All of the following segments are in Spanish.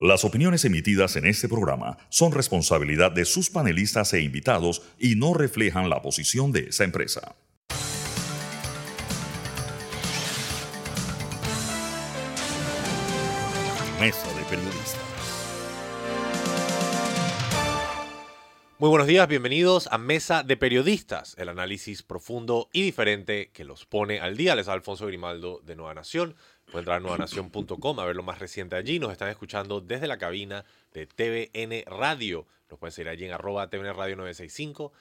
Las opiniones emitidas en este programa son responsabilidad de sus panelistas e invitados y no reflejan la posición de esa empresa. Mesa de Periodistas. Muy buenos días, bienvenidos a Mesa de Periodistas, el análisis profundo y diferente que los pone al día. Les da Alfonso Grimaldo de Nueva Nación. Pueden entrar a nuevanación.com a ver lo más reciente allí. Nos están escuchando desde la cabina de TVN Radio. Nos pueden seguir allí en arroba TVN Radio 965,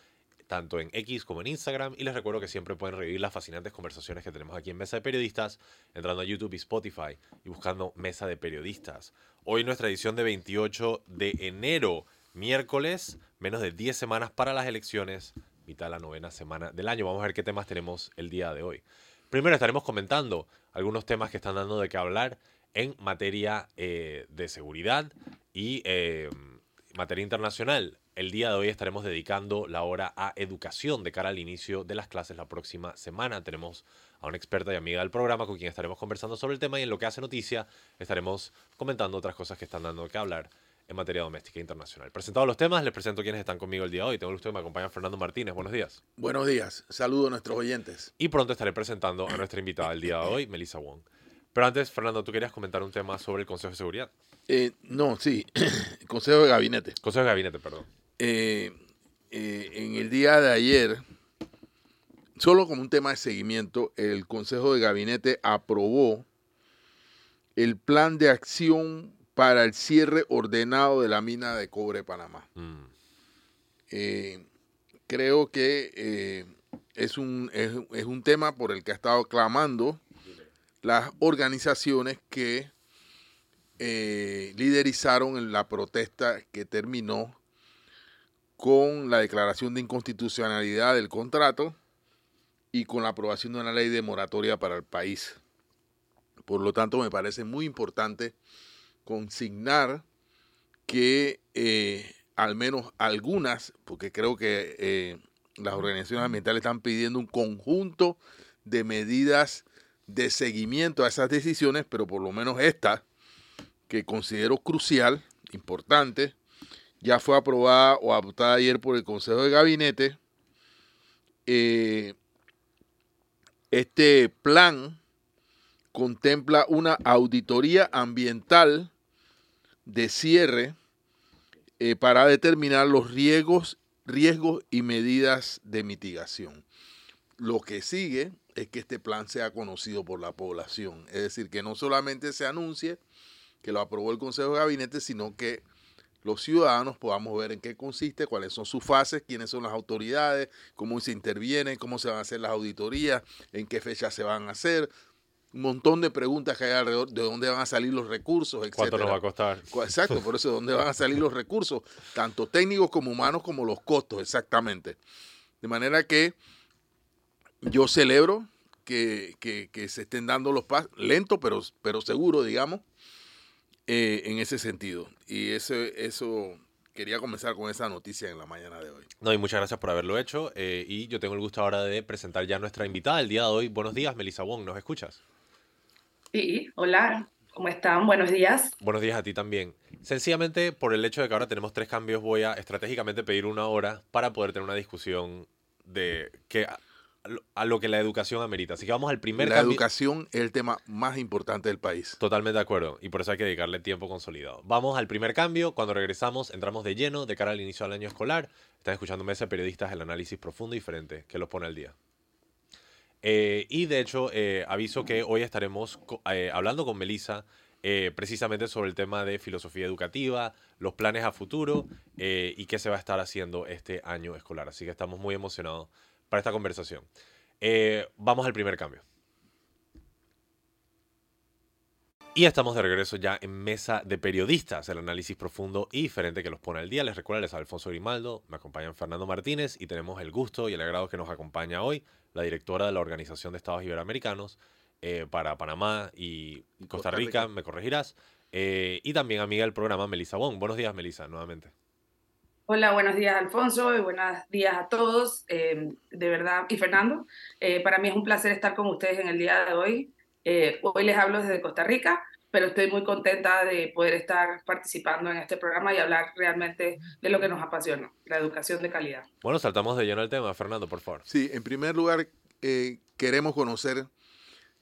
tanto en X como en Instagram. Y les recuerdo que siempre pueden revivir las fascinantes conversaciones que tenemos aquí en Mesa de Periodistas, entrando a YouTube y Spotify y buscando Mesa de Periodistas. Hoy nuestra edición de 28 de enero, miércoles, menos de 10 semanas para las elecciones, mitad de la novena semana del año. Vamos a ver qué temas tenemos el día de hoy. Primero estaremos comentando algunos temas que están dando de qué hablar en materia eh, de seguridad y eh, materia internacional. El día de hoy estaremos dedicando la hora a educación de cara al inicio de las clases la próxima semana. Tenemos a una experta y amiga del programa con quien estaremos conversando sobre el tema y en lo que hace noticia estaremos comentando otras cosas que están dando qué hablar en materia doméstica e internacional. Presentados los temas, les presento quienes están conmigo el día de hoy. Tengo el gusto de que me acompaña Fernando Martínez. Buenos días. Buenos días. Saludo a nuestros oyentes. Y pronto estaré presentando a nuestra invitada el día de hoy, Melissa Wong. Pero antes, Fernando, tú querías comentar un tema sobre el Consejo de Seguridad. Eh, no, sí. Consejo de Gabinete. Consejo de Gabinete, perdón. Eh, eh, en el día de ayer, solo como un tema de seguimiento, el Consejo de Gabinete aprobó el plan de acción para el cierre ordenado de la mina de cobre de Panamá. Mm. Eh, creo que eh, es, un, es, es un tema por el que ha estado clamando las organizaciones que eh, liderizaron en la protesta que terminó con la declaración de inconstitucionalidad del contrato y con la aprobación de una ley de moratoria para el país. Por lo tanto, me parece muy importante consignar que eh, al menos algunas, porque creo que eh, las organizaciones ambientales están pidiendo un conjunto de medidas de seguimiento a esas decisiones, pero por lo menos esta, que considero crucial, importante, ya fue aprobada o adoptada ayer por el Consejo de Gabinete. Eh, este plan contempla una auditoría ambiental de cierre eh, para determinar los riesgos, riesgos y medidas de mitigación. Lo que sigue es que este plan sea conocido por la población, es decir, que no solamente se anuncie que lo aprobó el Consejo de Gabinete, sino que los ciudadanos podamos ver en qué consiste, cuáles son sus fases, quiénes son las autoridades, cómo se intervienen, cómo se van a hacer las auditorías, en qué fecha se van a hacer, un montón de preguntas que hay alrededor de dónde van a salir los recursos, etc. ¿Cuánto nos va a costar? Exacto, por eso de dónde van a salir los recursos, tanto técnicos como humanos, como los costos, exactamente. De manera que yo celebro que, que, que se estén dando los pasos, lento pero, pero seguro, digamos, eh, en ese sentido. Y eso, eso quería comenzar con esa noticia en la mañana de hoy. No, y muchas gracias por haberlo hecho. eh, y yo tengo el gusto ahora de presentar ya a nuestra invitada el día de hoy. Buenos días, Melissa Wong, ¿nos escuchas? Sí, hola, ¿cómo están? Buenos días. Buenos días a ti también. Sencillamente, por el hecho de que ahora tenemos tres cambios, voy a estratégicamente pedir una hora para poder tener una discusión de que a, lo que la educación amerita. Así que vamos al primer La cambio. educación es el tema más importante del país. Totalmente de acuerdo. Y por eso hay que dedicarle tiempo consolidado. Vamos al primer cambio. Cuando regresamos, entramos de lleno de cara al inicio del año escolar. Están escuchando Mesa de Periodistas el análisis profundo y diferente que los pone al día. Eh, y de hecho, eh, aviso que hoy estaremos eh, hablando con Melissa precisamente sobre el tema de filosofía educativa, los planes a futuro y qué se va a estar haciendo este año escolar. Así que estamos muy emocionados para esta conversación. Vamos al primer cambio. Y estamos de regreso ya en Mesa de Periodistas, el análisis profundo y diferente que los pone al día. Les recuerdo, les Alfonso Grimaldo, me acompañan Fernando Martínez y tenemos el gusto y el agrado que nos acompaña hoy la directora de la Organización de Estados Iberoamericanos eh, para Panamá y Costa Costa Rica, Rica. me corregirás, eh, y también amiga del programa, Melissa Wong. Buenos días, Melissa, nuevamente. Hola, buenos días Alfonso y buenos días a todos. Eh, de verdad, y Fernando, eh, para mí es un placer estar con ustedes en el día de hoy. Eh, hoy les hablo desde Costa Rica, pero estoy muy contenta de poder estar participando en este programa y hablar realmente de lo que nos apasiona, la educación de calidad. Bueno, saltamos de lleno al tema. Fernando, por favor. Sí, en primer lugar, eh, queremos conocer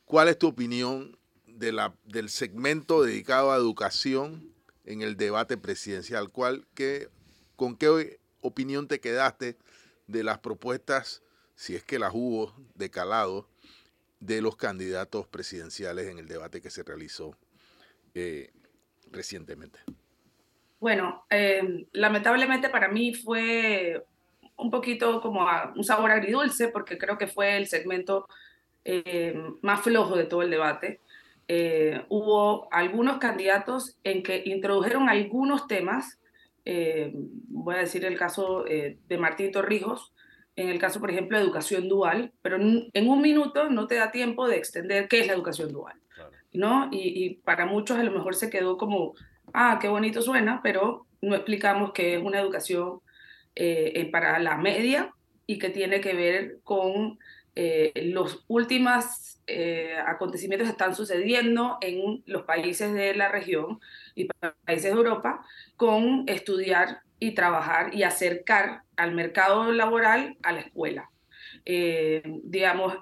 cuál es tu opinión de la, del segmento dedicado a educación en el debate presidencial. ¿Cuál, qué, ¿Con qué opinión te quedaste de las propuestas, si es que las hubo, de calado, de los candidatos presidenciales en el debate que se realizó eh, recientemente? Bueno, eh, lamentablemente para mí fue un poquito como un sabor agridulce, porque creo que fue el segmento eh, más flojo de todo el debate. hubo algunos candidatos en que introdujeron algunos temas, voy a decir el caso de Martín Torrijos, en el caso, por ejemplo, de educación dual, pero en un minuto no te da tiempo de extender qué es la educación dual. ¿No? Y, para muchos a lo mejor se quedó como, ah, qué bonito suena, pero no explicamos que es una educación eh, eh, para la media y que tiene que ver con eh, los últimos acontecimientos que están sucediendo en los países de la región y países de Europa con estudiar y trabajar y acercar al mercado laboral a la escuela. digamos,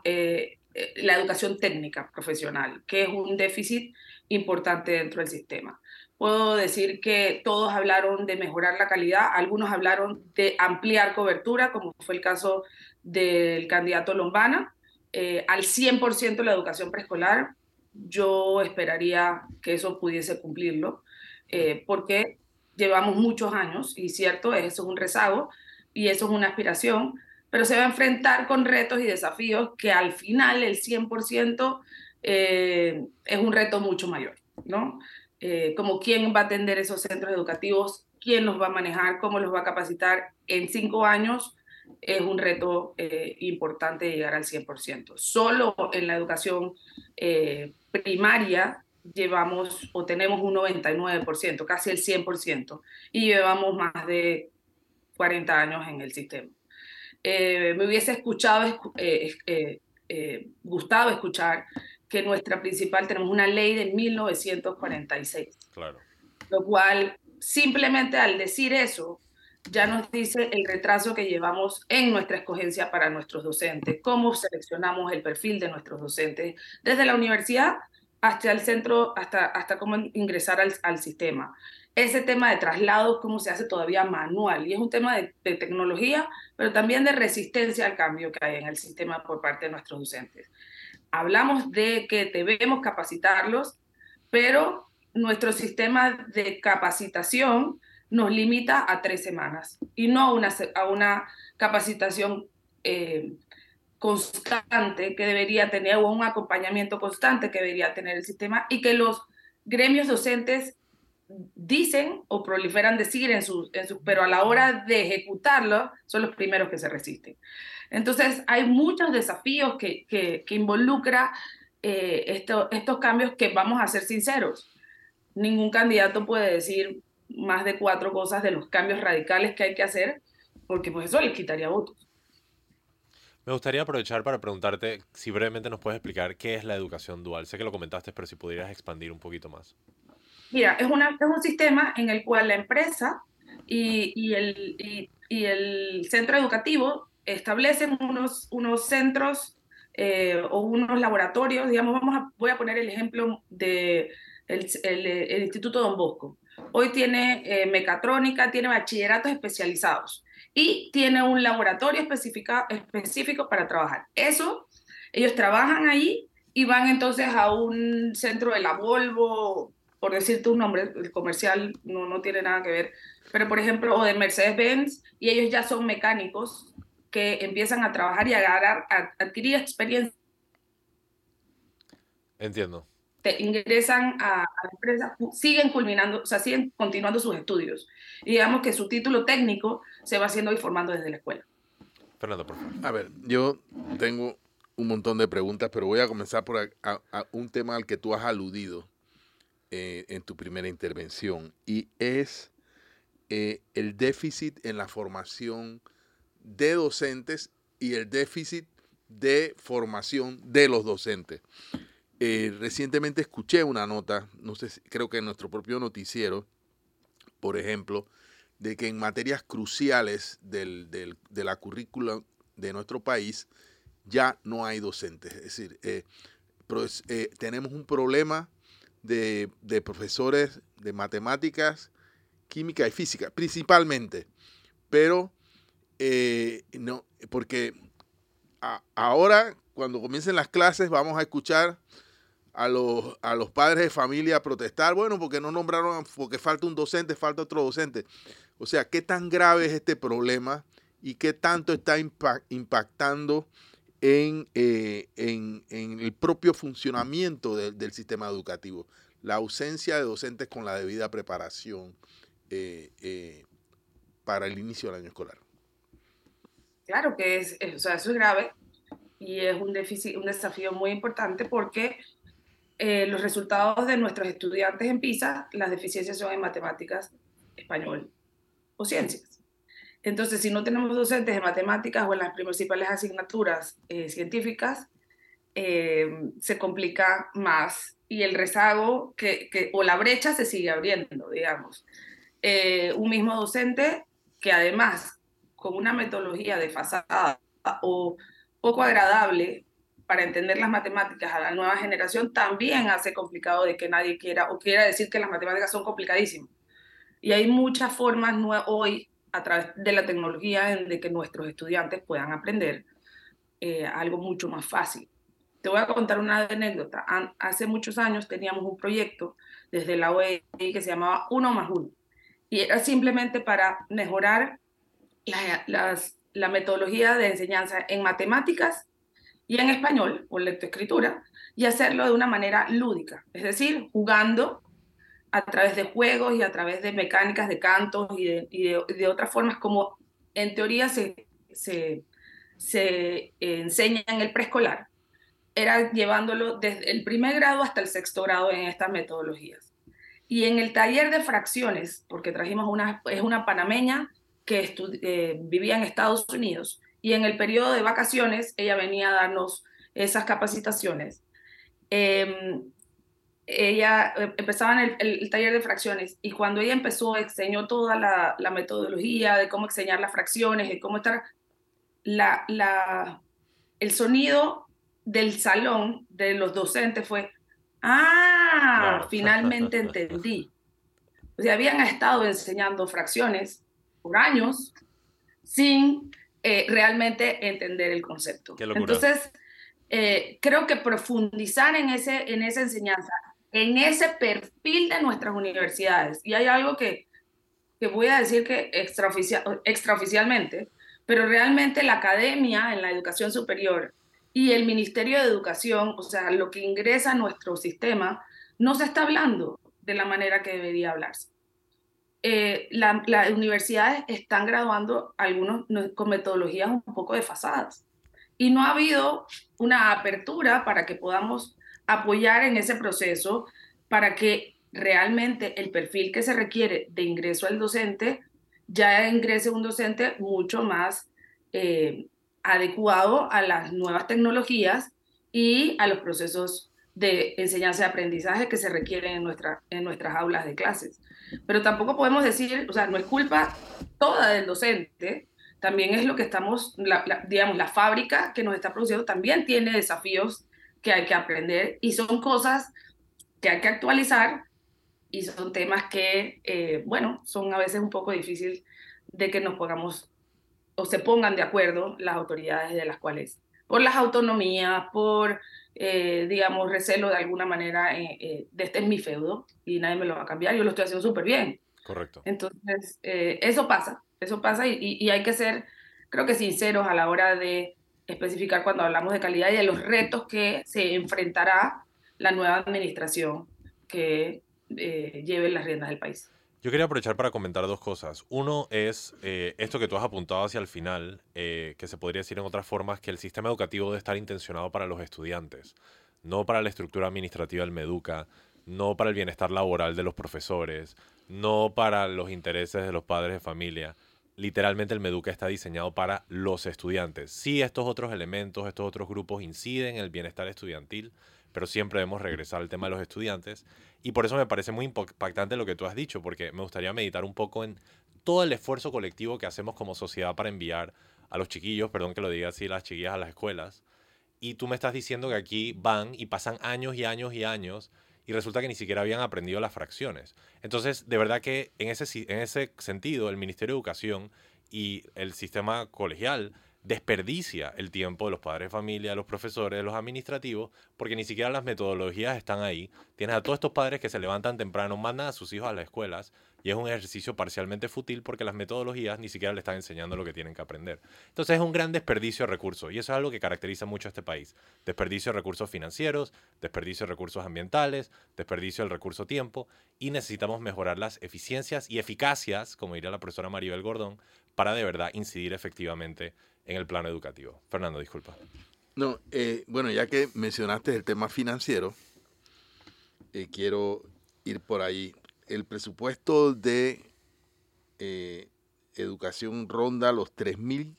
la educación técnica profesional, que es un déficit importante dentro del sistema. Puedo decir que todos hablaron de mejorar la calidad, algunos hablaron de ampliar cobertura, como fue el caso del candidato Lombana, eh, al 100% la educación preescolar. Yo esperaría que eso pudiese cumplirlo, eh, porque llevamos muchos años, y cierto, eso es un rezago y eso es una aspiración, pero se va a enfrentar con retos y desafíos que al final el 100% eh, es un reto mucho mayor, ¿no? Eh, como quién va a atender esos centros educativos, quién los va a manejar, cómo los va a capacitar en cinco años, es un reto eh, importante llegar al 100%. Solo en la educación primaria llevamos o tenemos un 99%, casi el 100%, y llevamos más de 40 años en el sistema. Eh, me hubiese escuchado, eh, eh, gustado escuchar que nuestra principal, tenemos una ley de 1946. Claro. Lo cual, simplemente al decir eso, ya nos dice el retraso que llevamos en nuestra escogencia para nuestros docentes, cómo seleccionamos el perfil de nuestros docentes, desde la universidad hasta el centro, hasta, hasta cómo ingresar al, al sistema ese tema de traslados, cómo se hace todavía manual. Y es un tema de, tecnología, pero también de resistencia al cambio que hay en el sistema por parte de nuestros docentes. Hablamos de que debemos capacitarlos, pero nuestro sistema de capacitación nos limita a tres semanas y no a una, a una capacitación eh, constante que debería tener o un acompañamiento constante que debería tener el sistema y que los gremios docentes dicen o proliferan decir en sus, en pero a la hora de ejecutarlo son los primeros que se resisten. Entonces hay muchos desafíos que, que, involucra eh, estos cambios que vamos a ser sinceros. Ningún candidato puede decir más de cuatro cosas de los cambios radicales que hay que hacer, porque pues eso les quitaría votos. Me gustaría aprovechar para preguntarte si brevemente nos puedes explicar qué es la educación dual. Sé que lo comentaste, pero si pudieras expandir un poquito más. Mira, es, una, es un sistema en el cual la empresa y, y, el, y, el, centro educativo establecen unos, unos centros eh, o unos laboratorios, digamos, vamos a, voy a poner el ejemplo de el, el, Instituto Don Bosco. Hoy tiene eh, mecatrónica, tiene bachilleratos especializados y tiene un laboratorio específico para trabajar. Eso, ellos trabajan ahí y van entonces a un centro de la Volvo por decirte un nombre, el comercial no, no tiene nada que ver, pero por ejemplo, o de Mercedes-Benz, y ellos ya son mecánicos que empiezan a trabajar y a, a adquirir experiencia. Entiendo. Te ingresan a, la empresa, siguen culminando, o sea, siguen continuando sus estudios. Y digamos que su título técnico se va haciendo y formando desde la escuela. Fernando, por favor. A ver, yo tengo un montón de preguntas, pero voy a comenzar por un tema al que tú has aludido eh, en tu primera intervención y es eh, el déficit en la formación de docentes y el déficit de formación de los docentes. eh, recientemente escuché una nota, no sé, creo que en nuestro propio noticiero, por ejemplo, de que en materias cruciales del, de la currícula de nuestro país ya no hay docentes. Es decir, tenemos un problema de, profesores de matemáticas, química y física, principalmente. Pero no, porque ahora, cuando comiencen las clases, vamos a escuchar a los, a los padres de familia protestar, bueno, porque no nombraron, porque falta un docente, falta otro docente. O sea, ¿qué tan grave es este problema y qué tanto está impactando en, eh, en, en, el propio funcionamiento del sistema educativo? La ausencia de docentes con la debida preparación eh, eh, para el inicio del año escolar. Claro que es, o sea, eso es grave y es un, déficit, un desafío muy importante porque los resultados de nuestros estudiantes en PISA, las deficiencias son en matemáticas, español o ciencias. Entonces, si no tenemos docentes en matemáticas o en las principales asignaturas eh, científicas, eh, se complica más y el rezago que, que, o la brecha se sigue abriendo, digamos. un mismo docente que además con una metodología desfasada o poco agradable para entender las matemáticas a la nueva generación también hace complicado de que nadie quiera o quiera decir que las matemáticas son complicadísimas. Y hay muchas formas hoy a través de la tecnología de que nuestros estudiantes puedan aprender eh, algo mucho más fácil. Te voy a contar una anécdota. Hace muchos años teníamos un proyecto desde la OEI que se llamaba Uno más Uno. Y era simplemente para mejorar la, la metodología de enseñanza en matemáticas y en español o lectoescritura y hacerlo de una manera lúdica, es decir, jugando a través de juegos y a través de mecánicas de cantos y de, y de, otras formas como en teoría se, se, se enseña en el preescolar, era llevándolo desde el primer grado hasta el sexto grado en estas metodologías. Y en el taller de fracciones, porque trajimos una, es una panameña que eh, vivía en Estados Unidos, y en el periodo de vacaciones ella venía a darnos esas capacitaciones. Em, ella eh, empezaba en el, taller de fracciones y cuando ella empezó, enseñó toda la, metodología de cómo enseñar las fracciones, de cómo estar, la, la, el sonido del salón de los docentes fue, ah, finalmente entendí. O sea, habían estado enseñando fracciones por años sin eh, realmente entender el concepto. Entonces, eh, creo que profundizar en, ese, en esa enseñanza, en ese perfil de nuestras universidades, y hay algo que, que voy a decir que extraoficial, extraoficialmente, pero realmente la academia en la educación superior y el Ministerio de Educación, o sea, lo que ingresa a nuestro sistema, no se está hablando de la manera que debería hablarse. Eh, las universidades están graduando algunos con metodologías un poco desfasadas. Y no ha habido una apertura para que podamos apoyar en ese proceso, para que realmente el perfil que se requiere de ingreso al docente ya ingrese un docente mucho más eh, adecuado a las nuevas tecnologías y a los procesos de enseñanza y aprendizaje que se requieren en, nuestra, en nuestras aulas de clases. Pero tampoco podemos decir, o sea, no es culpa toda del docente, también es lo que estamos, digamos, la fábrica que nos está produciendo también tiene desafíos que hay que aprender y son cosas que hay que actualizar y son temas que, eh, bueno, son a veces un poco difícil de que nos pongamos o se pongan de acuerdo las autoridades de las cuales, por las autonomías, por eh, digamos, recelo de alguna manera eh, eh, de este es mi feudo y nadie me lo va a cambiar, yo lo estoy haciendo súper bien. Correcto. Entonces, eso pasa, eso pasa y, y, hay que ser, creo que sinceros a la hora de especificar cuando hablamos de calidad y de los retos que se enfrentará la nueva administración que lleve las riendas del país. Yo quería aprovechar para comentar dos cosas. Uno es eh, esto que tú has apuntado hacia el final, eh, que se podría decir en otras formas, que el sistema educativo debe estar intencionado para los estudiantes, no para la estructura administrativa del Meduca, no para el bienestar laboral de los profesores, no para los intereses de los padres de familia. Literalmente el Meduca está diseñado para los estudiantes. Sí, estos otros elementos, estos otros grupos inciden en el bienestar estudiantil, pero siempre debemos regresar al tema de los estudiantes. Y por eso me parece muy impactante lo que tú has dicho, porque me gustaría meditar un poco en todo el esfuerzo colectivo que hacemos como sociedad para enviar a los chiquillos, perdón que lo diga así, las chiquillas a las escuelas. Y tú me estás diciendo que aquí van y pasan años y años y años y resulta que ni siquiera habían aprendido las fracciones. Entonces, de verdad que en ese, en ese sentido, el Ministerio de Educación y el sistema colegial desperdicia el tiempo de los padres de familia, de los profesores, de los administrativos, porque ni siquiera las metodologías están ahí. Tienes a todos estos padres que se levantan temprano, mandan a sus hijos a las escuelas y es un ejercicio parcialmente fútil porque las metodologías ni siquiera le están enseñando lo que tienen que aprender. Entonces es un gran desperdicio de recursos y eso es algo que caracteriza mucho a este país. Desperdicio de recursos financieros, desperdicio de recursos ambientales, desperdicio del recurso tiempo y necesitamos mejorar las eficiencias y eficacias, como diría la profesora Maribel Gordón, para de verdad incidir efectivamente en el plano educativo. Fernando, disculpa. No, eh, bueno, ya que mencionaste el tema financiero, eh, quiero ir por ahí. El presupuesto de eh, educación ronda los 3.000,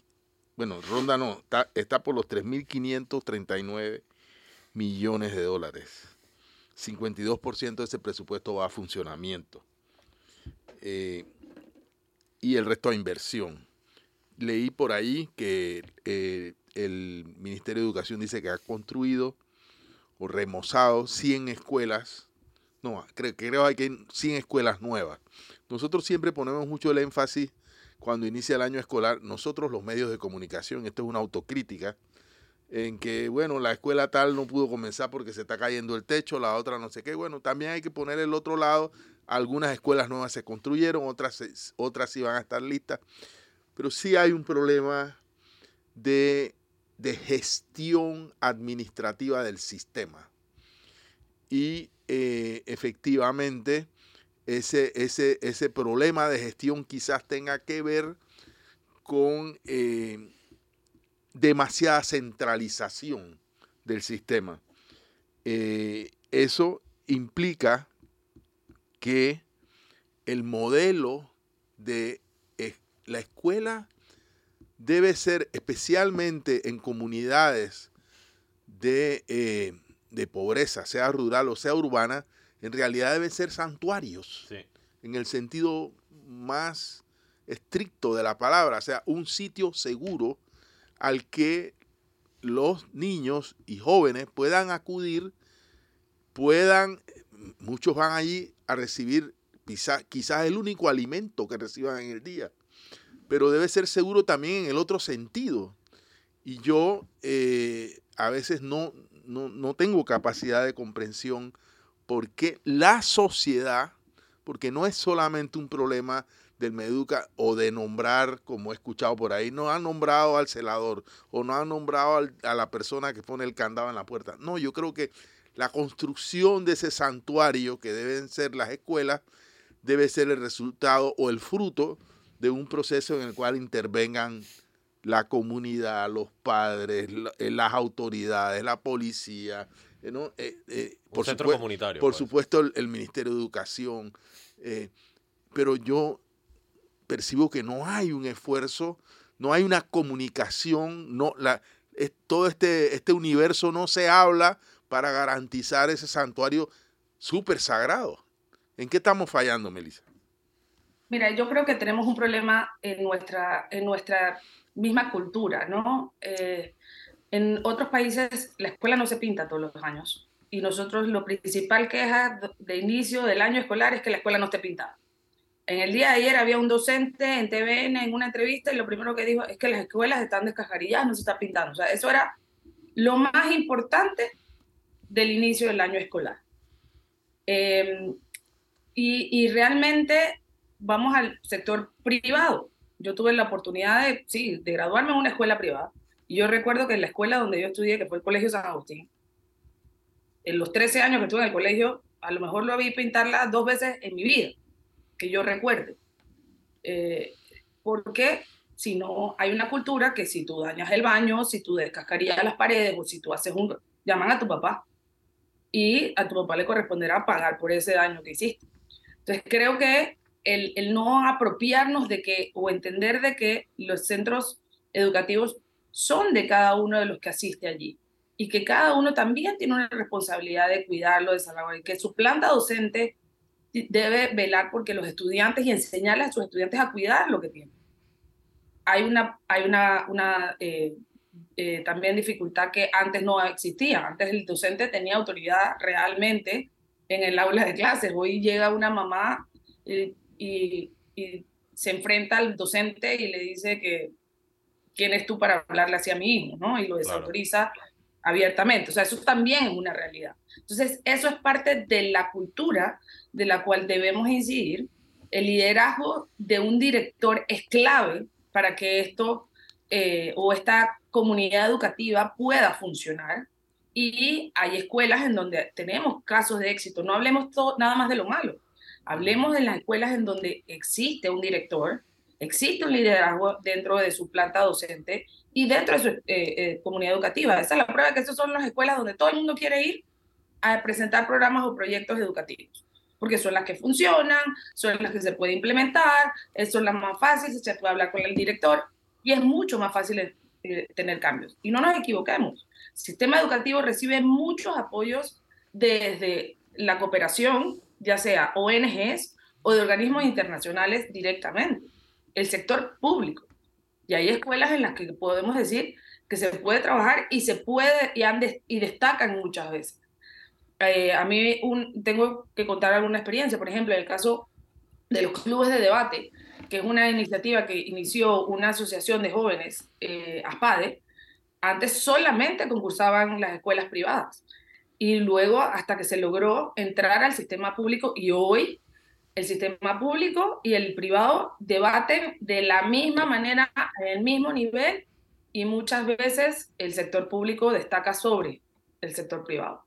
bueno, ronda no, está, por los 3.539 millones de dólares. 52% de ese presupuesto va a funcionamiento. y el resto a inversión leí por ahí que eh, el Ministerio de Educación dice que ha construido o remozado 100 escuelas. No, creo, creo que hay 100 escuelas nuevas. Nosotros siempre ponemos mucho el énfasis cuando inicia el año escolar, nosotros los medios de comunicación, esto es una autocrítica, en que, bueno, la escuela tal no pudo comenzar porque se está cayendo el techo, la otra no sé qué. Bueno, también hay que poner el otro lado. Algunas escuelas nuevas se construyeron, otras, otras sí van a estar listas pero sí hay un problema de, gestión administrativa del sistema. Y eh, efectivamente, ese, ese, ese, problema de gestión quizás tenga que ver con eh, demasiada centralización del sistema. Eh, eso implica que el modelo de la escuela debe ser especialmente en comunidades de, pobreza, sea rural o sea urbana, en realidad deben ser santuarios, en el sentido más estricto de la palabra, o sea, un sitio seguro al que los niños y jóvenes puedan acudir, puedan, muchos van allí a recibir quizás el único alimento que reciban en el día pero debe ser seguro también en el otro sentido. Y yo eh, a veces no, no, tengo capacidad de comprensión porque la sociedad, porque no es solamente un problema del Meduca o de nombrar, como he escuchado por ahí, no han nombrado al celador o no han nombrado a la persona que pone el candado en la puerta. No, yo creo que la construcción de ese santuario que deben ser las escuelas debe ser el resultado o el fruto de un proceso en el cual intervengan la comunidad, los padres, eh, las autoridades, la policía, eh, ¿no? Eh, por centro comunitario. Por pues. supuesto, el, Ministerio de Educación. pero yo percibo que no hay un esfuerzo, no hay una comunicación, no, la, todo este, este universo no se habla para garantizar ese santuario súper sagrado. ¿En qué estamos fallando, Melissa? Mira, yo creo que tenemos un problema en nuestra, en nuestra misma cultura, ¿no? Eh, en otros países la escuela no se pinta todos los años y nosotros lo principal queja de inicio del año escolar es que la escuela no esté pintada. En el día de ayer había un docente en TVN en una entrevista y lo primero que dijo es que las escuelas están descascarilladas, no se está pintando. O sea, eso era lo más importante del inicio del año escolar. Eh, y, y, realmente vamos al sector privado. Yo tuve la oportunidad de, sí, de graduarme en una escuela privada. Y yo recuerdo que en la escuela donde yo estudié, que fue el Colegio San Agustín, en los 13 años que estuve en el colegio, a lo mejor lo vi pintarla dos veces en mi vida, que yo recuerde. Eh, porque si no, hay una cultura que si tú dañas el baño, si tú descascarías las paredes o si tú haces un... llaman a tu papá y a tu papá le corresponderá pagar por ese daño que hiciste. Entonces creo que el, no apropiarnos de que o entender de que los centros educativos son de cada uno de los que asiste allí. y que cada uno también tiene una responsabilidad de cuidarlo, de salvarlo, y que su planta docente debe velar porque los estudiantes y enseñarles a sus estudiantes a cuidar lo que tienen. Hay una, hay una, eh, eh, también dificultad que antes no existía. Antes el docente tenía autoridad realmente en el aula de clases. Hoy llega una mamá y, y, se enfrenta al docente y le dice que quién es tú para hablarle así a mi hijo, ¿no? Y lo desautoriza abiertamente. O sea, eso también es una realidad. Entonces, eso es parte de la cultura de la cual debemos incidir. El liderazgo de un director es clave para que esto eh, o esta comunidad educativa pueda funcionar. Y hay escuelas en donde tenemos casos de éxito. No hablemos todo, nada más de lo malo. Hablemos de las escuelas en donde existe un director, existe un liderazgo dentro de su planta docente y dentro de su eh, eh, comunidad educativa. Esa es la prueba que esas son las escuelas donde todo el mundo quiere ir a presentar programas o proyectos educativos, porque son las que funcionan, son las que se puede implementar, son las más fáciles, se puede hablar con el director y es mucho más fácil eh, tener cambios. Y no nos equivoquemos, el sistema educativo recibe muchos apoyos desde la cooperación, ya sea ONGs o de organismos internacionales directamente, el sector público. Y hay escuelas en las que podemos decir que se puede trabajar y se puede y, y destacan muchas veces. Eh, a mí un, tengo que contar alguna experiencia, por ejemplo, en el caso de los clubes de debate, que es una iniciativa que inició una asociación de jóvenes, eh, ASPADE, antes solamente concursaban las escuelas privadas y luego hasta que se logró entrar al sistema público y hoy el sistema público y el privado debaten de la misma manera, en el mismo nivel, y muchas veces el sector público destaca sobre el sector privado.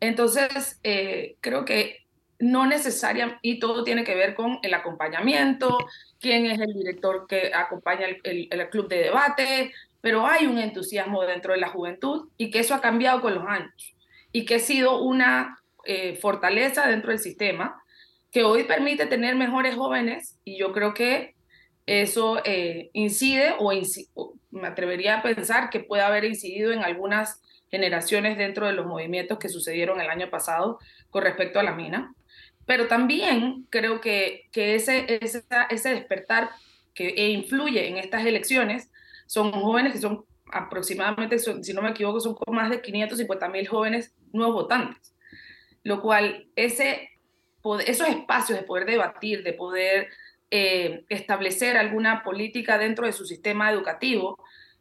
Entonces, eh, creo que no necesariamente, y todo tiene que ver con el acompañamiento, quién es el director que acompaña el, el, club de debate, pero hay un entusiasmo dentro de la juventud y que eso ha cambiado con los años y que ha sido una eh, fortaleza dentro del sistema que hoy permite tener mejores jóvenes y yo creo que eso eh, incide o, me atrevería a pensar que puede haber incidido en algunas generaciones dentro de los movimientos que sucedieron el año pasado con respecto a la mina. Pero también creo que, que ese, ese, ese despertar que e influye en estas elecciones son jóvenes que son aproximadamente, si no me equivoco, son más de 550 mil jóvenes nuevos votantes. Lo cual, ese esos espacios de poder debatir, de poder eh, establecer alguna política dentro de su sistema educativo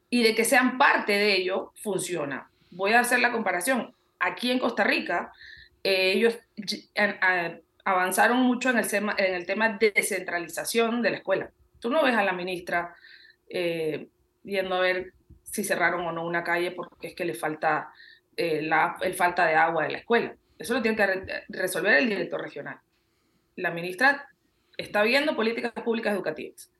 y de que sean parte de ello, funciona. Voy a hacer la comparación. Aquí en Costa Rica, eh, ellos avanzaron mucho en el, tema, en el tema de descentralización de la escuela. Tú no ves a la ministra eh, viendo a ver si cerraron o no una calle porque es que le falta la el falta de agua de la escuela. Eso lo tiene que resolver el director regional. La ministra está viendo políticas públicas educativas.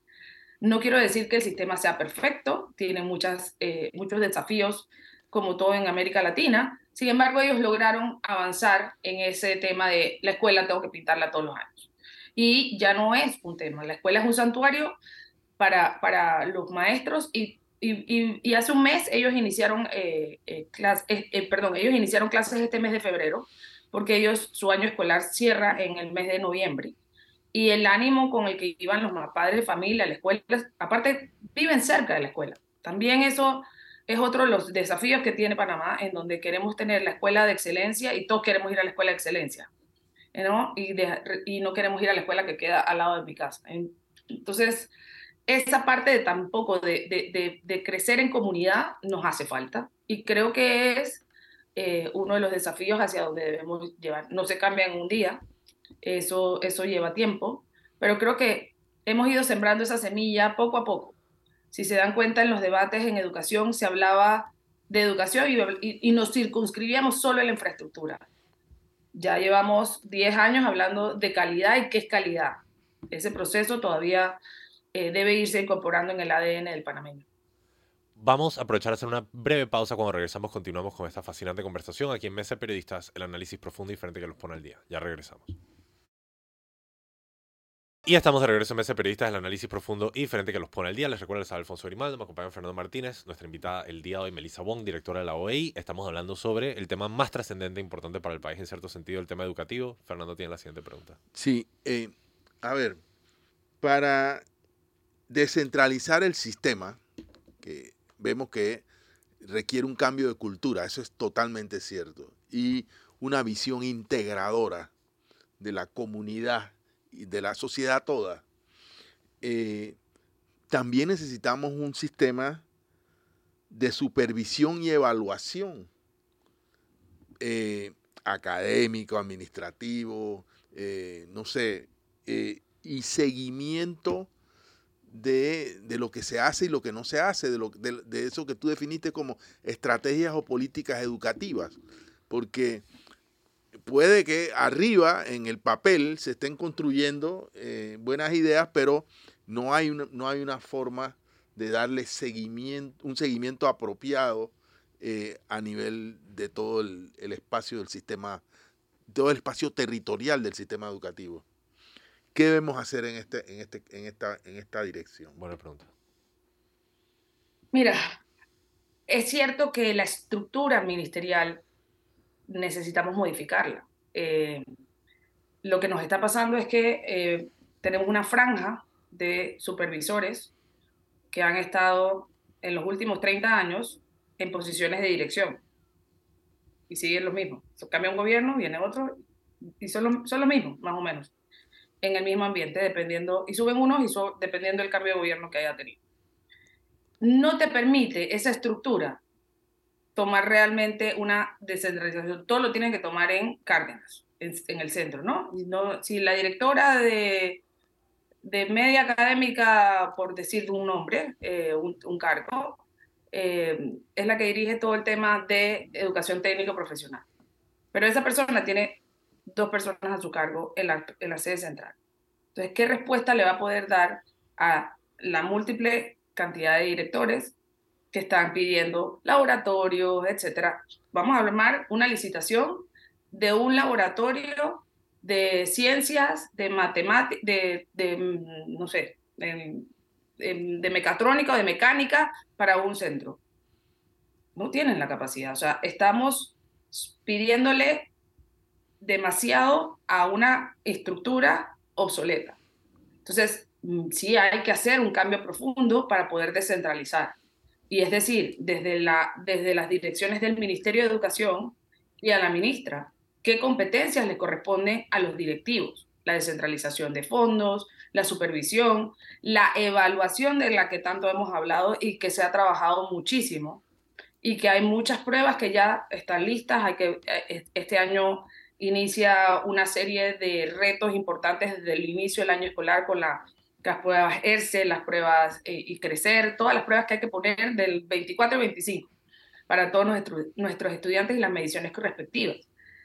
No quiero decir que el sistema sea perfecto, tiene muchas, eh, muchos desafíos, como todo en América Latina. Sin embargo, ellos lograron avanzar en ese tema de la escuela tengo que pintarla todos los años. Y ya no es un tema. La escuela es un santuario para, para los maestros y y, hace un mes ellos iniciaron, eh, eh, eh, perdón, ellos iniciaron clases este mes de febrero, porque ellos, su año escolar cierra en el mes de noviembre. Y el ánimo con el que iban los padres de familia a la escuela, aparte viven cerca de la escuela. También eso es otro de los desafíos que tiene Panamá, en donde queremos tener la escuela de excelencia y todos queremos ir a la escuela de excelencia, ¿no? Y, y no queremos ir a la escuela que queda al lado de mi casa. Entonces, esa parte de tampoco de, de, crecer en comunidad nos hace falta y creo que es eh, uno de los desafíos hacia donde debemos llevar. No se cambia en un día, eso, eso lleva tiempo, pero creo que hemos ido sembrando esa semilla poco a poco. Si se dan cuenta en los debates en educación se hablaba de educación y, y nos circunscribíamos solo en la infraestructura. Ya llevamos 10 años hablando de calidad y qué es calidad. Ese proceso todavía eh, debe irse incorporando en el ADN del panameño. Vamos a aprovechar a hacer una breve pausa. Cuando regresamos, continuamos con esta fascinante conversación aquí en Mesa de Periodistas, el análisis profundo y diferente que los pone al día. Ya regresamos. Y estamos de regreso en Mesa de Periodistas, el análisis profundo y diferente que los pone al día. Les recuerdo, les Alfonso Grimaldo, me acompaña Fernando Martínez, nuestra invitada el día de hoy, Melissa Wong, directora de la OEI. Estamos hablando sobre el tema más trascendente e importante para el país, en cierto sentido, el tema educativo. Fernando tiene la siguiente pregunta. Sí, eh, a ver, para descentralizar el sistema, que vemos que requiere un cambio de cultura, eso es totalmente cierto, y una visión integradora de la comunidad y de la sociedad toda, eh, también necesitamos un sistema de supervisión y evaluación eh, académico, administrativo, eh, no sé, y seguimiento de, lo que se hace y lo que no se hace, de, lo, de eso que tú definiste como estrategias o políticas educativas. Porque puede que arriba en el papel se estén construyendo eh, buenas ideas, pero no hay, una, no hay una forma de darle seguimiento, un seguimiento apropiado eh, a nivel de todo el, espacio del sistema, todo el espacio territorial del sistema educativo. ¿Qué debemos hacer en, este, en, este, en, esta, en esta dirección? Buena pregunta. Mira, es cierto que la estructura ministerial necesitamos modificarla. Eh, lo que nos está pasando es que eh, tenemos una franja de supervisores que han estado en los últimos 30 años en posiciones de dirección y siguen los mismos. cambia un gobierno, viene otro y son, lo, son los mismos, más o menos, en el mismo ambiente, dependiendo, y suben unos y dependiendo del cambio de gobierno que haya tenido. No te permite esa estructura tomar realmente una descentralización. Todo lo tienen que tomar en Cárdenas, en, el centro, ¿no? ¿no? Si la directora de, de media académica, por decir un nombre, eh, un, cargo, eh, es la que dirige todo el tema de educación técnico profesional. Pero esa persona tiene dos personas a su cargo en la, en la sede central. Entonces, ¿qué respuesta le va a poder dar a la múltiple cantidad de directores que están pidiendo laboratorios, etcétera. Vamos a armar una licitación de un laboratorio de ciencias, de matemáticas, de, mm, no sé, de, de, mecatrónica o de mecánica para un centro. No tienen la capacidad. O sea, estamos pidiéndole demasiado a una estructura obsoleta. Entonces, mm, sí hay que hacer un cambio profundo para poder descentralizar. Y es decir, desde, la, desde las direcciones del Ministerio de Educación y a la ministra, qué competencias le corresponden a los directivos. La descentralización de fondos, la supervisión, la evaluación de la que tanto hemos hablado y que se ha trabajado muchísimo y que hay muchas pruebas que ya están listas. Hay que, eh, este año inicia una serie de retos importantes desde el inicio del año escolar con la las pruebas ERCE, las pruebas eh, y crecer, todas las pruebas que hay que poner del 24 al 25 para todos nuestros, nuestros estudiantes y las mediciones respectivas.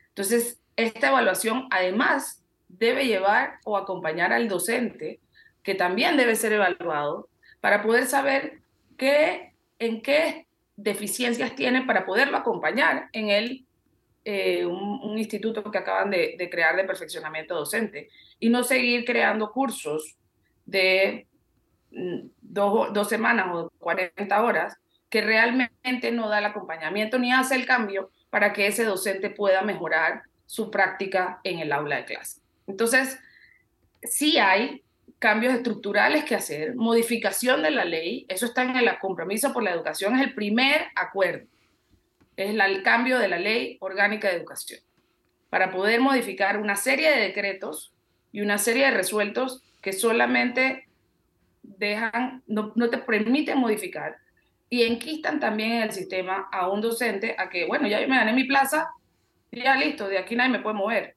Entonces, esta evaluación además debe llevar o acompañar al docente, que también debe ser evaluado, para poder saber qué, en qué deficiencias tiene para poderlo acompañar en el, eh, un, instituto que acaban de, de crear de perfeccionamiento docente y no seguir creando cursos de mm, dos, dos semanas o 40 horas que realmente no da el acompañamiento ni hace el cambio para que ese docente pueda mejorar su práctica en el aula de clase. Entonces, sí hay cambios estructurales que hacer, modificación de la ley, eso está en el compromiso por la educación, es el primer acuerdo, es el cambio de la ley orgánica de educación, para poder modificar una serie de decretos y una serie de resueltos que solamente dejan, no, te permiten modificar y enquistan también en el sistema a un docente a que, bueno, ya me gané mi plaza, ya listo, de aquí nadie me puede mover.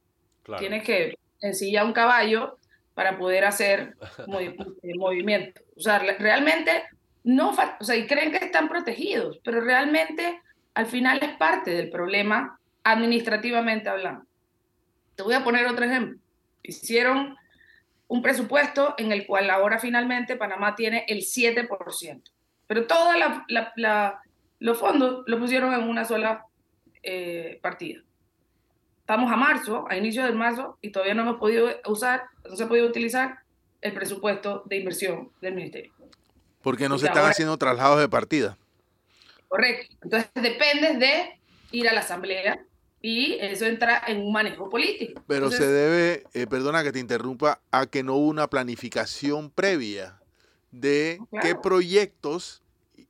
Tienes que ensillar un caballo para poder hacer eh, movimiento. O sea, realmente no, o sea, y creen que están protegidos, pero realmente al final es parte del problema administrativamente hablando. Te voy a poner otro ejemplo. Hicieron un presupuesto en el cual ahora finalmente Panamá tiene el 7%. Pero todos los fondos lo pusieron en una sola eh, partida. Estamos a marzo, a inicio de marzo, y todavía no hemos podido usar, no se ha podido utilizar el presupuesto de inversión del ministerio. Porque no se están ahora- haciendo traslados de partida. Correcto. Entonces dependes de ir a la asamblea y eso entra en un manejo político. Pero Entonces, se debe, eh, perdona que te interrumpa, a que no hubo una planificación previa de Claro. qué proyectos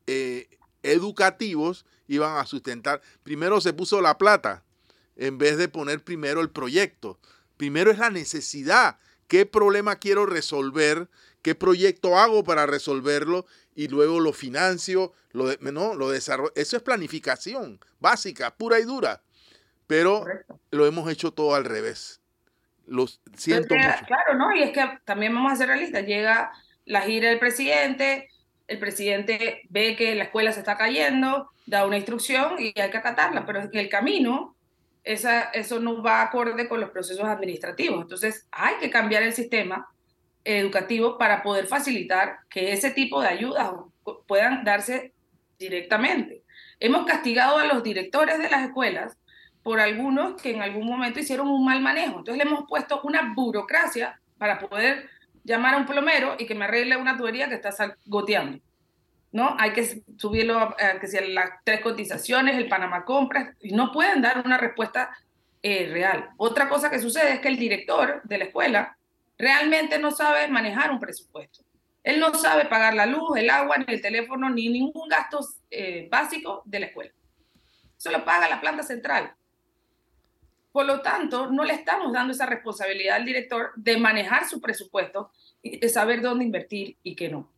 eh, educativos iban a sustentar. Primero se puso la plata en vez de poner primero el proyecto. Primero es la necesidad. ¿Qué problema quiero resolver? ¿Qué proyecto hago para resolverlo? Y luego lo financio, lo, de- no, lo desarrollo. Eso es planificación básica, pura y dura. Pero correcto. lo hemos hecho todo al revés. Los siento mucho. Claro, ¿no? Y es que también vamos a ser realistas. Llega la gira del presidente, el presidente ve que la escuela se está cayendo, da una instrucción y hay que acatarla, pero en el camino esa, eso no va acorde con los procesos administrativos. Entonces hay que cambiar el sistema educativo para poder facilitar que ese tipo de ayudas puedan darse directamente. Hemos castigado a los directores de las escuelas por algunos que en algún momento hicieron un mal manejo. Entonces le hemos puesto una burocracia para poder llamar a un plomero y que me arregle una tubería que está goteando. ¿No? Hay que subirlo a, que las tres cotizaciones, el Panamá Compras, y no pueden dar una respuesta eh, real. Otra cosa que sucede es que el director de la escuela realmente no sabe manejar un presupuesto. Él no sabe pagar la luz, el agua, ni el teléfono, ni ningún gasto eh, básico de la escuela. Eso lo paga la planta central. Por lo tanto, no le estamos dando esa responsabilidad al director de manejar su presupuesto y de saber dónde invertir y qué no.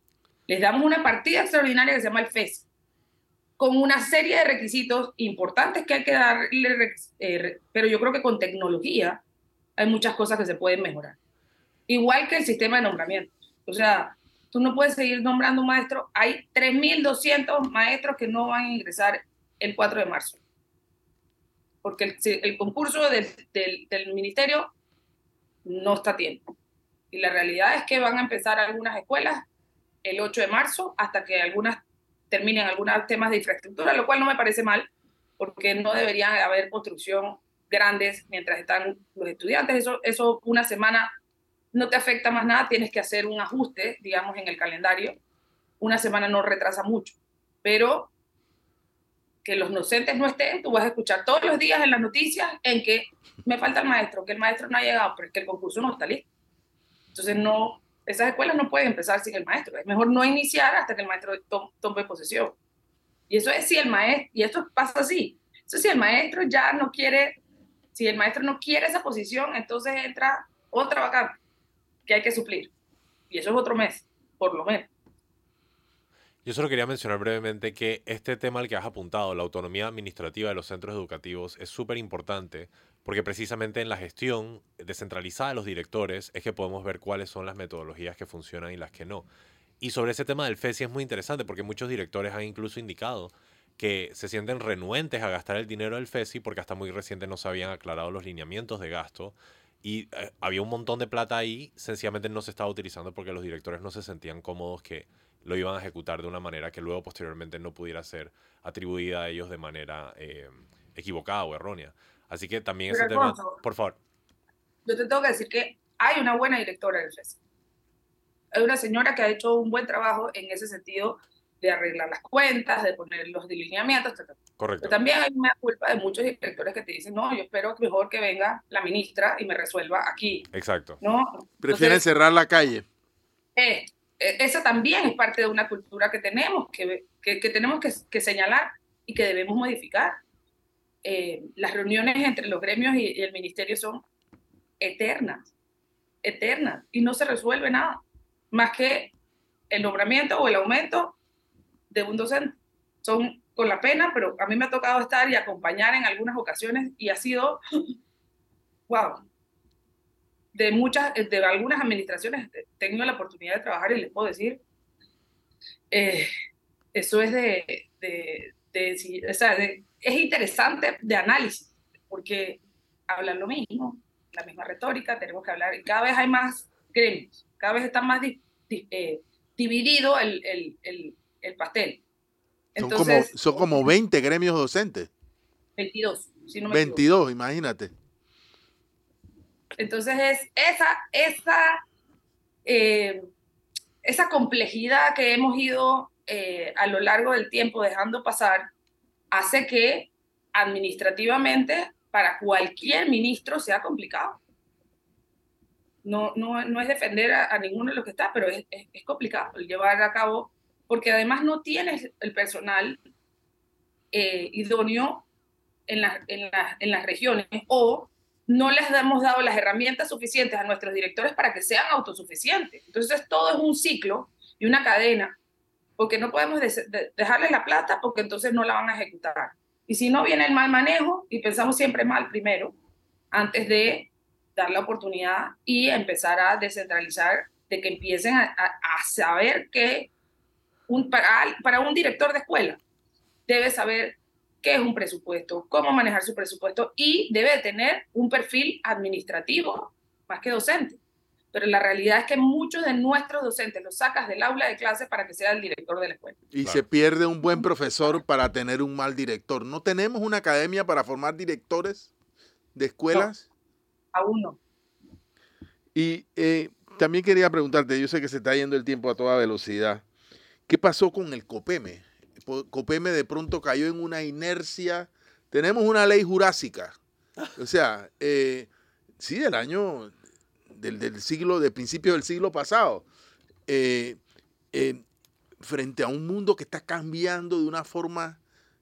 Les damos una partida extraordinaria que se llama el FES, con una serie de requisitos importantes que hay que darle, eh, pero yo creo que con tecnología hay muchas cosas que se pueden mejorar. Igual que el sistema de nombramiento. O sea, tú no puedes seguir nombrando maestros. Hay 3.200 maestros que no van a ingresar el 4 de marzo porque el, el concurso del, del, del ministerio no está a tiempo. Y la realidad es que van a empezar algunas escuelas el 8 de marzo hasta que algunas terminen algunos temas de infraestructura, lo cual no me parece mal, porque no debería haber construcción grandes mientras están los estudiantes. Eso, eso una semana no te afecta más nada, tienes que hacer un ajuste, digamos, en el calendario. Una semana no retrasa mucho, pero que los docentes no estén, tú vas a escuchar todos los días en las noticias en que me falta el maestro, que el maestro no ha llegado, pero que el concurso no está listo. Entonces, no, esas escuelas no pueden empezar sin el maestro. Es mejor no iniciar hasta que el maestro to- tome posesión. Y eso es si el maestro, y esto pasa así. Eso si el maestro ya no quiere, si el maestro no quiere esa posición, entonces entra otra vacante que hay que suplir. Y eso es otro mes, por lo menos. Yo solo quería mencionar brevemente que este tema al que has apuntado, la autonomía administrativa de los centros educativos, es súper importante porque precisamente en la gestión descentralizada de los directores es que podemos ver cuáles son las metodologías que funcionan y las que no. Y sobre ese tema del FESI es muy interesante porque muchos directores han incluso indicado que se sienten renuentes a gastar el dinero del FESI porque hasta muy reciente no se habían aclarado los lineamientos de gasto y eh, había un montón de plata ahí, sencillamente no se estaba utilizando porque los directores no se sentían cómodos que lo iban a ejecutar de una manera que luego posteriormente no pudiera ser atribuida a ellos de manera eh, equivocada o errónea. Así que también Pero, ese tema, por favor, yo te tengo que decir que hay una buena directora del FES. Hay una señora que ha hecho un buen trabajo en ese sentido de arreglar las cuentas, de poner los delineamientos, etc. correcto. Pero también hay una culpa de muchos directores que te dicen, no, yo espero mejor que venga la ministra y me resuelva aquí, Exacto. ¿no? Prefieren Entonces, cerrar la calle. eh, eh, esa también es parte de una cultura que tenemos, que, que, que tenemos que, que señalar y que debemos modificar. Eh, las reuniones entre los gremios y, y el ministerio son eternas, eternas, y no se resuelve nada, más que el nombramiento o el aumento de un docente. Son con la pena, pero a mí me ha tocado estar y acompañar en algunas ocasiones y ha sido, wow, de muchas, de algunas administraciones he tenido la oportunidad de trabajar y les puedo decir, eh, eso es de, de, de, o sea, de- es interesante de análisis, porque hablan lo mismo, la misma retórica, tenemos que hablar, y cada vez hay más gremios, cada vez está más di- di- eh, dividido el, el, el, el pastel. Son, como, son como 20 gremios docentes. 22, si no me equivoco. 22, imagínate. Entonces es esa, esa eh, esa complejidad que hemos ido eh, a lo largo del tiempo dejando pasar hace que administrativamente para cualquier ministro sea complicado. No, no, no es defender a, ninguno de los que está, pero es, es, complicado llevar a cabo, porque además no tienes el personal eh, idóneo en, en, en las regiones o no les hemos dado las herramientas suficientes a nuestros directores para que sean autosuficientes. Entonces, todo es un ciclo y una cadena, porque no podemos dejarles la plata porque entonces no la van a ejecutar. Y si no viene el mal manejo, y pensamos siempre mal primero, antes de dar la oportunidad y empezar a descentralizar, de que empiecen a, saber que un, para, para un director de escuela debe saber qué es un presupuesto, cómo manejar su presupuesto y debe tener un perfil administrativo más que docente. Pero la realidad es que muchos de nuestros docentes los sacas del aula de clase para que sea el director de la escuela. Y se pierde un buen profesor para tener un mal director. ¿No tenemos una academia para formar directores de escuelas? aún no. Y eh, también quería preguntarte, yo sé que se está yendo el tiempo a toda velocidad. ¿Qué pasó con el COPEME? Copeme de pronto cayó en una inercia. Tenemos una ley jurásica. O sea, eh, sí, del año, del, siglo, del principio del siglo pasado. Eh, eh, frente a un mundo que está cambiando de una forma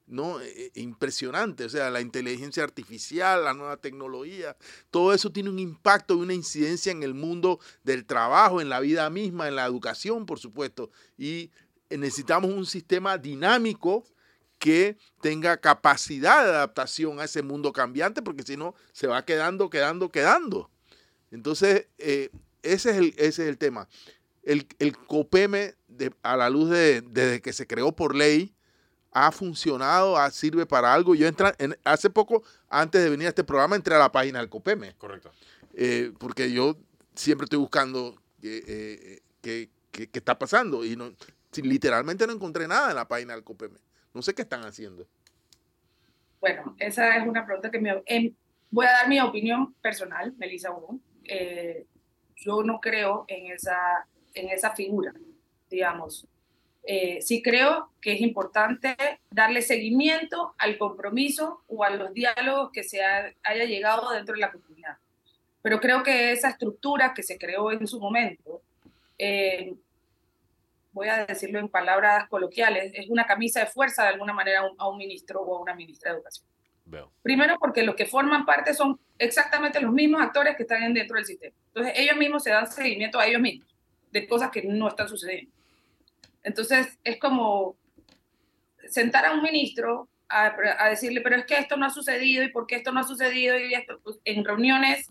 ¿no? impresionante. O sea, la inteligencia artificial, la nueva tecnología, todo eso tiene un impacto y una incidencia en el mundo del trabajo, en la vida misma, en la educación, por supuesto. Y necesitamos un sistema dinámico que tenga capacidad de adaptación a ese mundo cambiante, porque si no, se va quedando, quedando, quedando. Entonces, eh, ese, es el, ese es el tema. El, el COPEME, a la luz de desde que se creó por ley, ha funcionado, sirve para algo. Yo entré, hace poco, antes de venir a este programa, entré a la página del COPEME. Correcto. Eh, porque yo siempre estoy buscando eh, qué, qué, qué, está pasando y no, literalmente no encontré nada en la página del COPEME. No sé qué están haciendo. Bueno, esa es una pregunta que me... Em, voy a dar mi opinión personal, Melissa eh, yo no creo en esa, en esa figura, digamos. Eh, sí creo que es importante darle seguimiento al compromiso o a los diálogos que se haya llegado dentro de la comunidad. Pero creo que esa estructura que se creó en su momento eh, voy a decirlo en palabras coloquiales, es una camisa de fuerza de alguna manera a un, ministro o a una ministra de Educación. Primero porque los que forman parte son exactamente los mismos actores que están dentro del sistema. Entonces ellos mismos se dan seguimiento a ellos mismos de cosas que no están sucediendo. Entonces es como sentar a un ministro a, decirle, pero es que esto no ha sucedido y por qué esto no ha sucedido y esto, pues, en reuniones,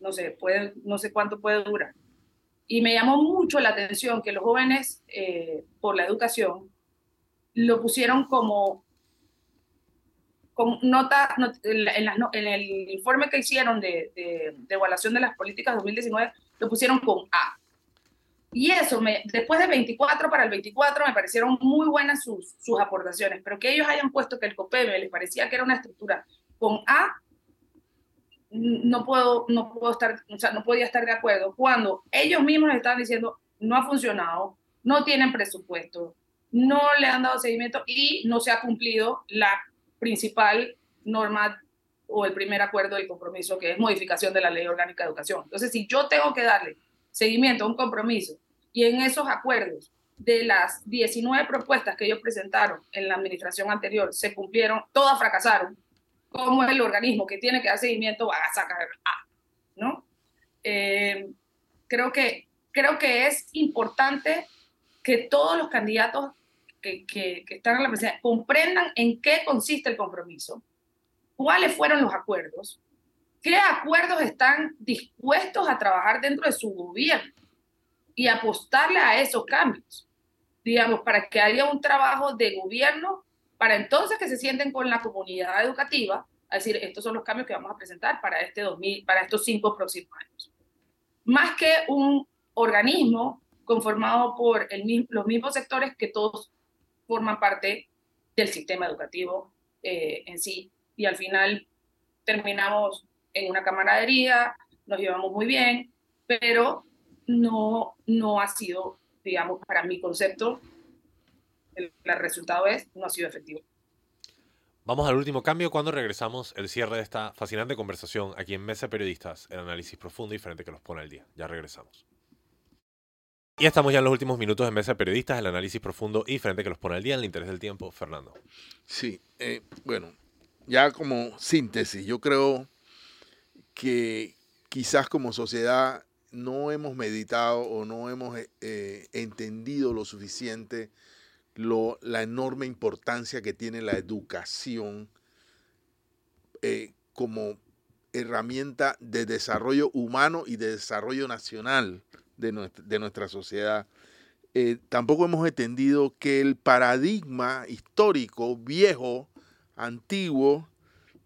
no sé, puede, no sé cuánto puede durar. Y me llamó mucho la atención que los jóvenes eh, por la educación lo pusieron como, con nota, en, en, el informe que hicieron de, de, evaluación de las políticas 2019, lo pusieron con A. Y eso, me, después de 24 para el 24, me parecieron muy buenas sus, sus aportaciones, pero que ellos hayan puesto que el COPEME les parecía que era una estructura con A, no puedo, no puedo estar, o sea, no podía estar de acuerdo cuando ellos mismos estaban diciendo no ha funcionado, no tienen presupuesto, no le han dado seguimiento y no se ha cumplido la principal norma o el primer acuerdo del compromiso, que es modificación de la ley orgánica de educación. Entonces, si yo tengo que darle seguimiento a un compromiso y en esos acuerdos de las 19 propuestas que ellos presentaron en la administración anterior se cumplieron, todas fracasaron, cómo el organismo que tiene que dar seguimiento va a sacar A, ¿no? Eh, creo, que, creo que es importante que todos los candidatos que, que, están en la presidencia comprendan en qué consiste el compromiso, cuáles fueron los acuerdos, qué acuerdos están dispuestos a trabajar dentro de su gobierno y apostarle a esos cambios, digamos, para que haya un trabajo de gobierno para entonces que se sienten con la comunidad educativa a decir, estos son los cambios que vamos a presentar para, este 2000, para estos cinco próximos años. Más que un organismo conformado por el, los mismos sectores que todos forman parte del sistema educativo eh, en sí. Y al final terminamos en una camaradería, nos llevamos muy bien, pero no, no ha sido, digamos, para mi concepto, el, resultado es, no ha sido efectivo. Vamos al último cambio cuando regresamos el cierre de esta fascinante conversación aquí en Mesa Periodistas, el análisis profundo y diferente que nos pone al día. Ya regresamos. Y estamos ya en los últimos minutos de Mesa Periodistas, el análisis profundo y diferente que los pone al día en el interés del tiempo. Fernando. Sí, eh, bueno, ya como síntesis, yo creo que quizás como sociedad no hemos meditado o no hemos eh, eh, entendido lo suficiente la enorme importancia que tiene la educación eh, como herramienta de desarrollo humano y de desarrollo nacional de nuestra, sociedad. tampoco hemos entendido que el paradigma histórico, viejo, antiguo,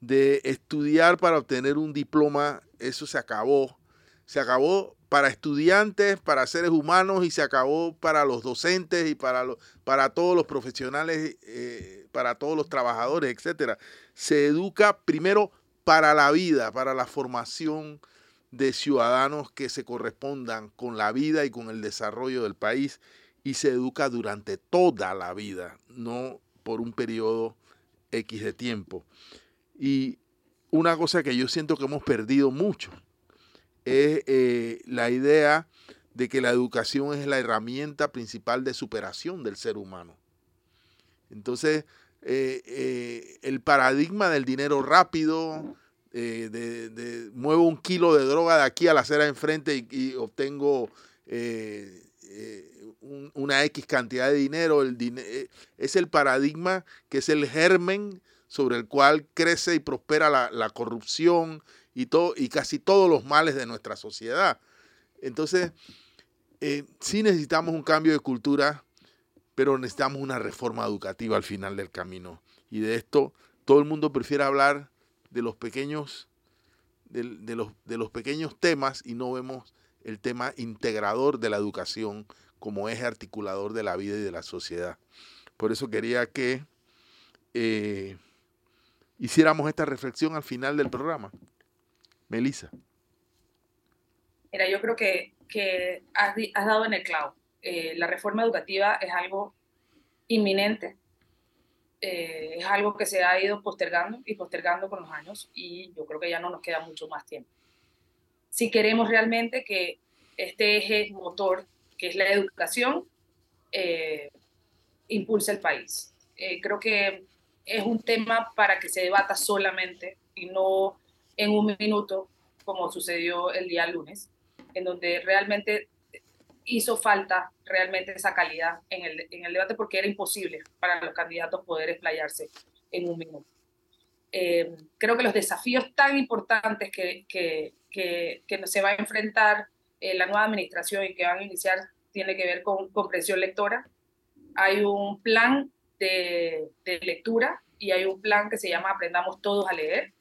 de estudiar para obtener un diploma, eso se acabó se acabó para estudiantes, para seres humanos y se acabó para los docentes y para, para todos los profesionales, eh, para todos los trabajadores, etcétera. Se educa primero para la vida, para la formación de ciudadanos que se correspondan con la vida y con el desarrollo del país y se educa durante toda la vida, no por un periodo X de tiempo. Y una cosa que yo siento que hemos perdido mucho es eh, la idea de que la educación es la herramienta principal de superación del ser humano. Entonces, eh, eh, el paradigma del dinero rápido, de, muevo un kilo de droga de aquí a la acera enfrente y, obtengo una X cantidad de dinero, el es el paradigma que es el germen sobre el cual crece y prospera la, la corrupción, y, todo, y casi todos los males de nuestra sociedad. Entonces, eh, sí necesitamos un cambio de cultura, pero necesitamos una reforma educativa al final del camino. Y de esto todo el mundo prefiere hablar de los pequeños, de, los, de los pequeños temas y no vemos el tema integrador de la educación como eje articulador de la vida y de la sociedad. Por eso quería que eh, hiciéramos esta reflexión al final del programa. Melissa. Mira, yo creo que, que has, dado en el clavo. Eh, la reforma educativa es algo inminente, eh, es algo que se ha ido postergando y postergando con los años y yo creo que ya no nos queda mucho más tiempo. Si queremos realmente que este eje motor, que es la educación, eh, impulse el país. creo que es un tema para que se debata solamente y no en un minuto, como sucedió el día lunes, en donde realmente hizo falta realmente esa calidad en el, en el debate porque era imposible para los candidatos poder explayarse en un minuto. Eh, creo que los desafíos tan importantes que, que, que, que se va a enfrentar eh, la nueva administración y que van a iniciar tiene que ver con comprensión lectora. Hay un plan de, de lectura y hay un plan que se llama Aprendamos Todos a Leer,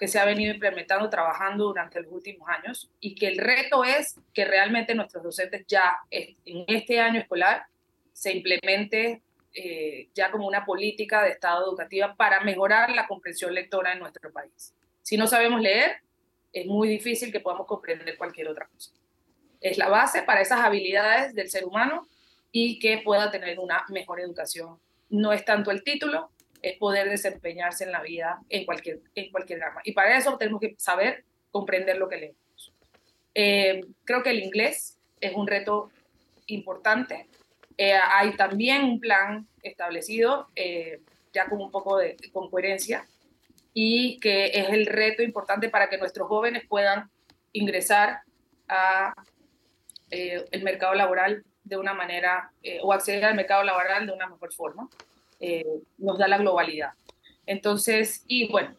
que se ha venido implementando, trabajando durante los últimos años y que el reto es que realmente nuestros docentes ya en este año escolar se implemente eh, ya como una política de Estado educativa para mejorar la comprensión lectora en nuestro país. Si no sabemos leer, es muy difícil que podamos comprender cualquier otra cosa. Es la base para esas habilidades del ser humano y que pueda tener una mejor educación. No es tanto el título, es poder desempeñarse en la vida en cualquier, en cualquier gama. Y para eso tenemos que saber comprender lo que leemos. Eh, creo que el inglés es un reto importante. Eh, hay también un plan establecido, eh, ya con un poco de con coherencia, y que es el reto importante para que nuestros jóvenes puedan ingresar a el mercado laboral de una manera, o acceder al mercado laboral de una mejor forma. Eh, nos da la globalidad. Entonces, y bueno,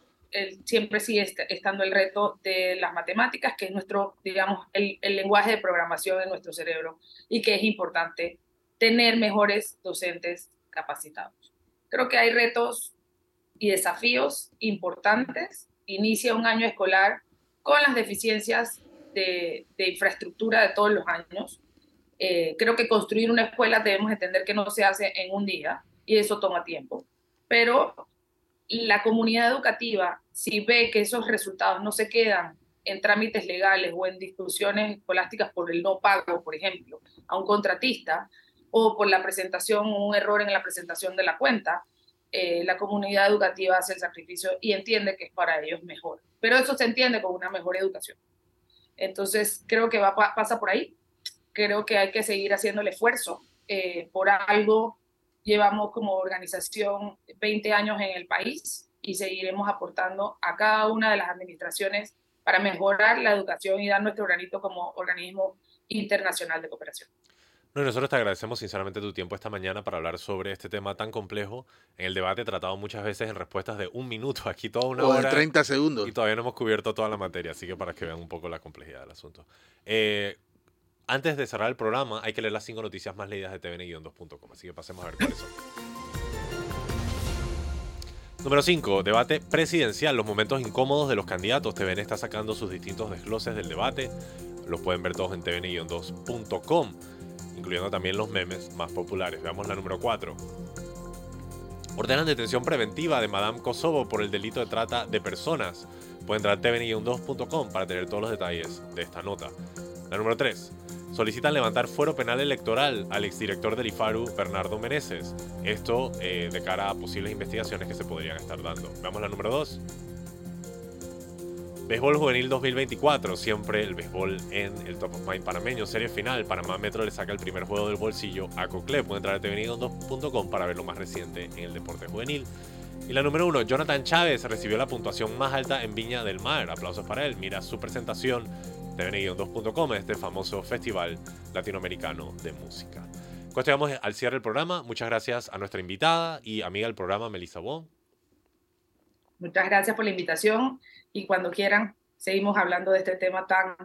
siempre sigue estando el reto de las matemáticas, que es nuestro, digamos, el, lenguaje de programación en nuestro cerebro y que es importante tener mejores docentes capacitados. Creo que hay retos y desafíos importantes. Inicia un año escolar con las deficiencias de, infraestructura de todos los años. Eh, creo que construir una escuela debemos entender que no se hace en un día y eso toma tiempo. Pero la comunidad educativa, si ve que esos resultados no se quedan en trámites legales o en discusiones escolásticas por el no pago, por ejemplo, a un contratista, o por la presentación, un error en la presentación de la cuenta, eh, la comunidad educativa hace el sacrificio y entiende que es para ellos mejor. Pero eso se entiende con una mejor educación. Entonces, creo que va, pasa por ahí. Creo que hay que seguir haciendo el esfuerzo. Eh, por algo llevamos como organización 20 años en el país y seguiremos aportando a cada una de las administraciones para mejorar la educación y dar nuestro granito como organismo internacional de cooperación. No, nosotros te agradecemos sinceramente tu tiempo esta mañana para hablar sobre este tema tan complejo. En el debate tratado muchas veces en respuestas de un minuto, aquí toda una o hora. de 30 segundos. Y todavía no hemos cubierto toda la materia, así que para que vean un poco la complejidad del asunto. Eh, antes de cerrar el programa, hay que leer las cinco noticias más leídas de tvn-2.com, así que pasemos a ver cuáles son. Número 5. Debate presidencial. Los momentos incómodos de los candidatos. TVN está sacando sus distintos desgloses del debate. Los pueden ver todos en tvn-2.com, incluyendo también los memes más populares. Veamos la número 4. Ordenan detención preventiva de Madame Kosovo por el delito de trata de personas. Pueden entrar a tvn-2.com para tener todos los detalles de esta nota. La número 3 solicitan levantar fuero penal electoral al exdirector del IFARU, Bernardo Meneses. Esto eh, de cara a posibles investigaciones que se podrían estar dando. Veamos la número 2. Béisbol Juvenil 2024, siempre el béisbol en el Top of Mind panameño. Serie final, Panamá Metro le saca el primer juego del bolsillo a Cocle. Pueden entrar a tvn2.com para ver lo más reciente en el deporte juvenil. Y la número 1, Jonathan Chávez recibió la puntuación más alta en Viña del Mar. Aplausos para él. Mira su presentación tvn-2.com, este famoso festival latinoamericano de música. Con esto llegamos al cierre del programa. Muchas gracias a nuestra invitada y amiga del programa, Melissa Bon. Muchas gracias por la invitación y cuando quieran seguimos hablando de este tema tan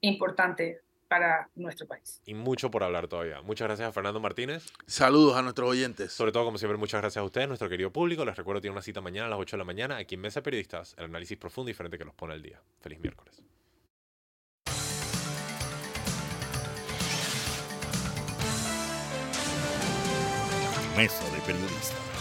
importante para nuestro país. Y mucho por hablar todavía. Muchas gracias a Fernando Martínez. Saludos a nuestros oyentes. Sobre todo, como siempre, muchas gracias a ustedes, nuestro querido público. Les recuerdo, tiene una cita mañana a las 8 de la mañana aquí en Mesa Periodistas, el análisis profundo y diferente que los pone al día. Feliz miércoles. Mesa de Periodistas.